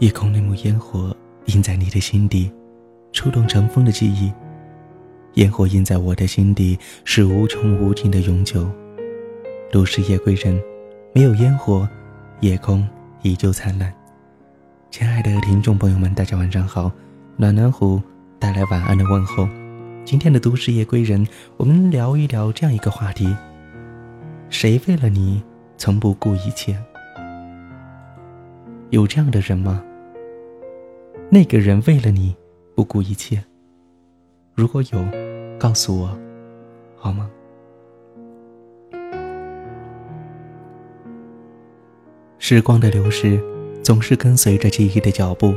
夜空那抹烟火印在你的心底，触动尘封的记忆。烟火印在我的心底，是无穷无尽的永久。路是夜归人，没有烟火，夜空依旧灿烂。亲爱的听众朋友们，大家晚上好，暖暖虎带来晚安的问候。今天的都市夜归人，我们聊一聊这样一个话题：谁为了你从不顾一切？有这样的人吗？那个人为了你不顾一切。如果有，告诉我，好吗？时光的流逝，总是跟随着记忆的脚步，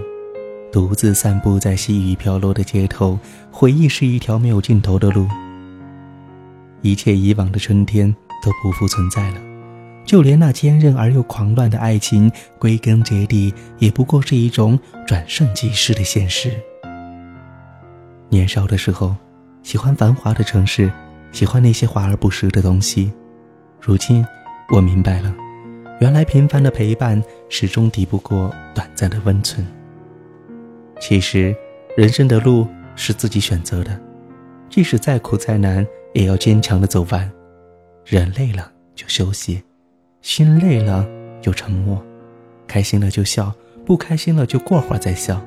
独自散步在细雨飘落的街头。回忆是一条没有尽头的路，一切以往的春天都不复存在了。就连那坚韧而又狂乱的爱情，归根结底也不过是一种转瞬即逝的现实。年少的时候，喜欢繁华的城市，喜欢那些华而不实的东西。如今，我明白了，原来平凡的陪伴始终抵不过短暂的温存。其实，人生的路是自己选择的，即使再苦再难，也要坚强的走完。人累了就休息。心累了就沉默，开心了就笑，不开心了就过会儿再笑。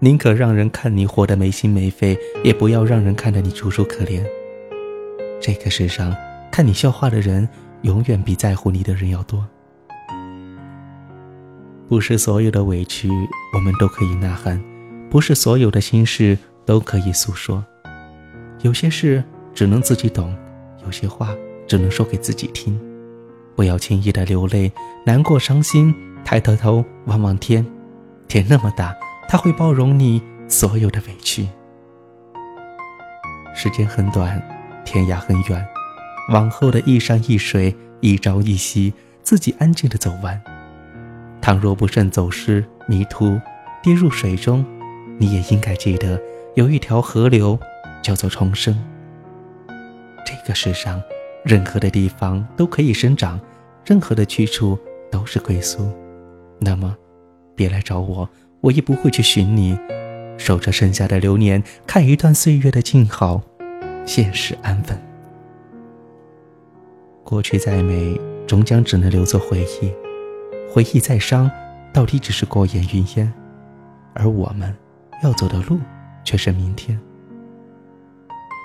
宁可让人看你活得没心没肺，也不要让人看得你楚楚可怜。这个世上，看你笑话的人，永远比在乎你的人要多。不是所有的委屈我们都可以呐喊，不是所有的心事都可以诉说。有些事只能自己懂，有些话只能说给自己听。不要轻易的流泪，难过、伤心，抬头头望望天，天那么大，它会包容你所有的委屈。时间很短，天涯很远，往后的一山一水，一朝一夕，自己安静的走完。倘若不慎走失、迷途、跌入水中，你也应该记得，有一条河流叫做重生。这个世上。任何的地方都可以生长，任何的去处都是归宿。那么，别来找我，我也不会去寻你。守着剩下的流年，看一段岁月的静好，现实安稳。过去再美，终将只能留作回忆；回忆再伤，到底只是过眼云烟。而我们要走的路，却是明天。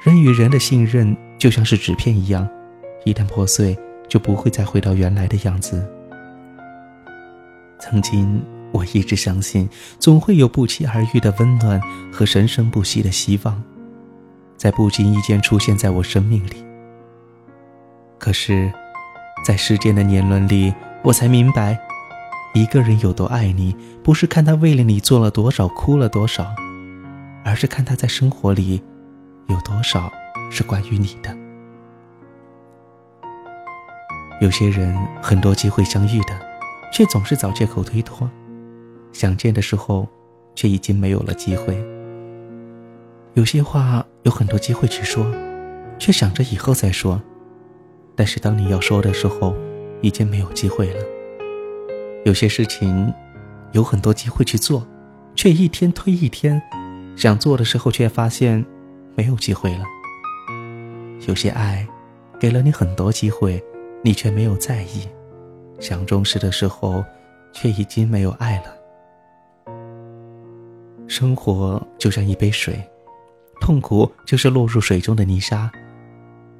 人与人的信任，就像是纸片一样。一旦破碎，就不会再回到原来的样子。曾经，我一直相信，总会有不期而遇的温暖和生生不息的希望，在不经意间出现在我生命里。可是，在时间的年轮里，我才明白，一个人有多爱你，不是看他为了你做了多少、哭了多少，而是看他在生活里有多少是关于你的。有些人很多机会相遇的，却总是找借口推脱；想见的时候，却已经没有了机会。有些话有很多机会去说，却想着以后再说，但是当你要说的时候，已经没有机会了。有些事情有很多机会去做，却一天推一天，想做的时候却发现没有机会了。有些爱给了你很多机会。你却没有在意，想重视的时候，却已经没有爱了。生活就像一杯水，痛苦就是落入水中的泥沙。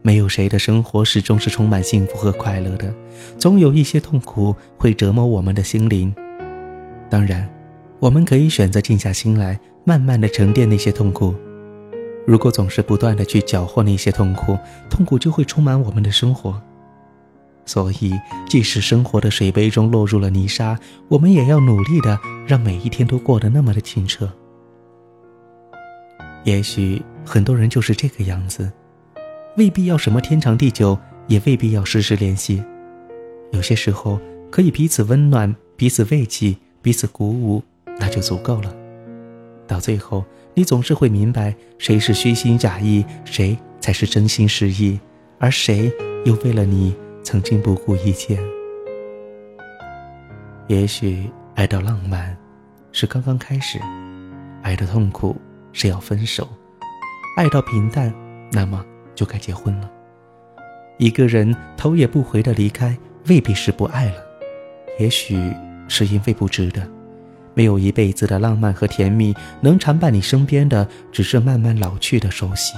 没有谁的生活始终是充满幸福和快乐的，总有一些痛苦会折磨我们的心灵。当然，我们可以选择静下心来，慢慢的沉淀那些痛苦。如果总是不断的去搅和那些痛苦，痛苦就会充满我们的生活。所以，即使生活的水杯中落入了泥沙，我们也要努力的让每一天都过得那么的清澈。也许很多人就是这个样子，未必要什么天长地久，也未必要时时联系。有些时候可以彼此温暖、彼此慰藉、彼此鼓舞，那就足够了。到最后，你总是会明白，谁是虚心假意，谁才是真心实意，而谁又为了你。曾经不顾一切，也许爱到浪漫，是刚刚开始，爱的痛苦是要分手，爱到平淡，那么就该结婚了。一个人头也不回的离开，未必是不爱了，也许是因为不值得。没有一辈子的浪漫和甜蜜，能常伴你身边的，只是慢慢老去的熟悉。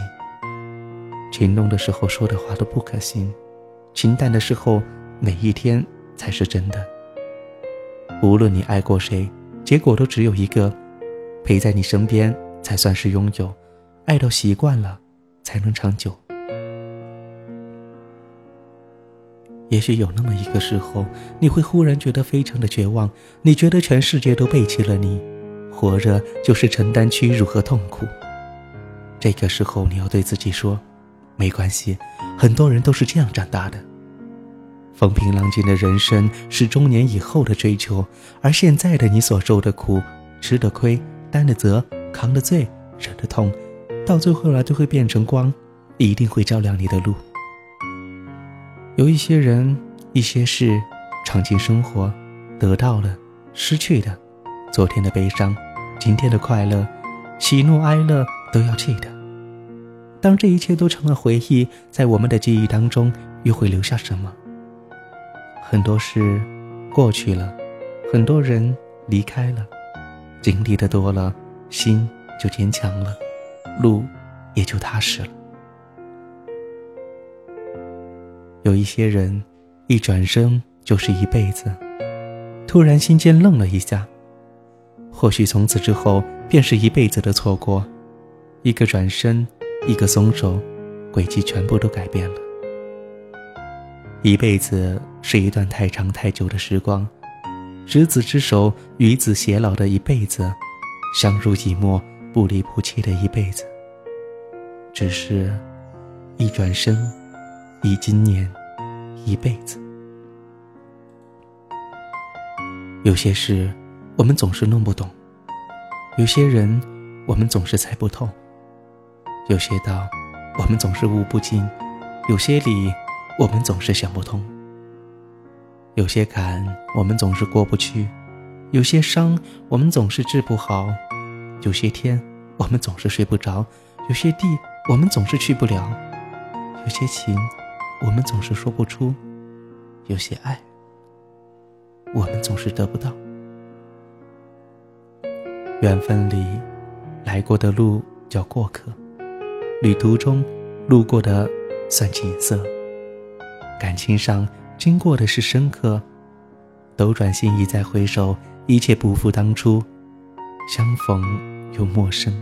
情浓的时候说的话都不可信，平淡的时候，每一天才是真的。无论你爱过谁，结果都只有一个，陪在你身边才算是拥有，爱到习惯了，才能长久。也许有那么一个时候，你会忽然觉得非常的绝望，你觉得全世界都背弃了你，活着就是承担屈辱和痛苦。这个时候，你要对自己说：“没关系，很多人都是这样长大的。”风平浪静的人生是中年以后的追求，而现在的你所受的苦、吃的亏、担的责、扛的罪、忍的痛，到最后来就会变成光，一定会照亮你的路。有一些人、一些事，闯进生活，得到了，失去的，昨天的悲伤，今天的快乐，喜怒哀乐都要记得。当这一切都成了回忆，在我们的记忆当中，又会留下什么？很多事过去了，很多人离开了，经历的多了，心就坚强了，路也就踏实了。有一些人，一转身就是一辈子。突然心间愣了一下，或许从此之后便是一辈子的错过。一个转身，一个松手，轨迹全部都改变了。一辈子是一段太长太久的时光，执子之手，与子偕老的一辈子，相濡以沫，不离不弃的一辈子。只是，一转身。一今年，一辈子。有些事，我们总是弄不懂；有些人，我们总是猜不透；有些道，我们总是悟不尽；有些理，我们总是想不通；有些坎，我们总是过不去；有些伤，我们总是治不好；有些天，我们总是睡不着；有些地，我们总是去不了；有些情。我们总是说不出，有些爱，我们总是得不到。缘分里，来过的路叫过客，旅途中路过的算景色。感情上经过的是深刻，斗转星移再回首，一切不复当初。相逢又陌生，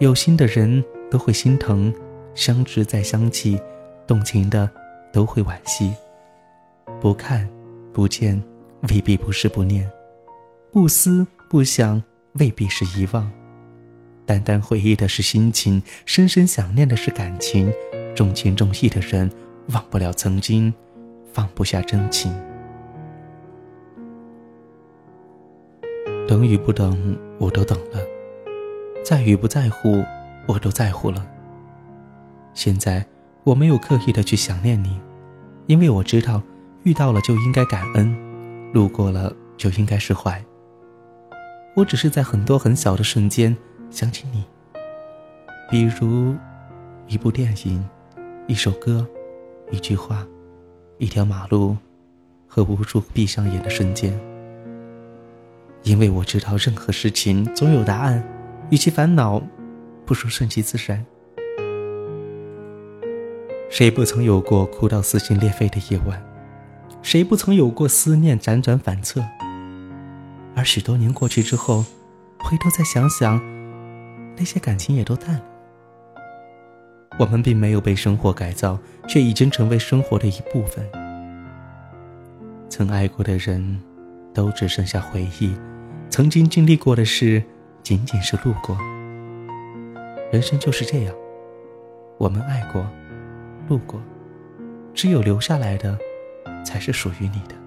有心的人都会心疼，相知再相弃。动情的都会惋惜，不看不见未必不是不念，不思不想未必是遗忘，淡淡回忆的是心情，深深想念的是感情，重情重义的人忘不了曾经，放不下真情。等与不等，我都等了；在与不在乎，我都在乎了。现在。我没有刻意的去想念你，因为我知道，遇到了就应该感恩，路过了就应该释怀。我只是在很多很小的瞬间想起你，比如一部电影、一首歌、一句话、一条马路，和无数闭上眼的瞬间。因为我知道，任何事情总有答案，与其烦恼，不如顺其自然。谁不曾有过哭到撕心裂肺的夜晚？谁不曾有过思念辗转反侧？而许多年过去之后，回头再想想，那些感情也都淡了。我们并没有被生活改造，却已经成为生活的一部分。曾爱过的人，都只剩下回忆；曾经经历过的事，仅仅是路过。人生就是这样，我们爱过。路过，只有留下来的，才是属于你的。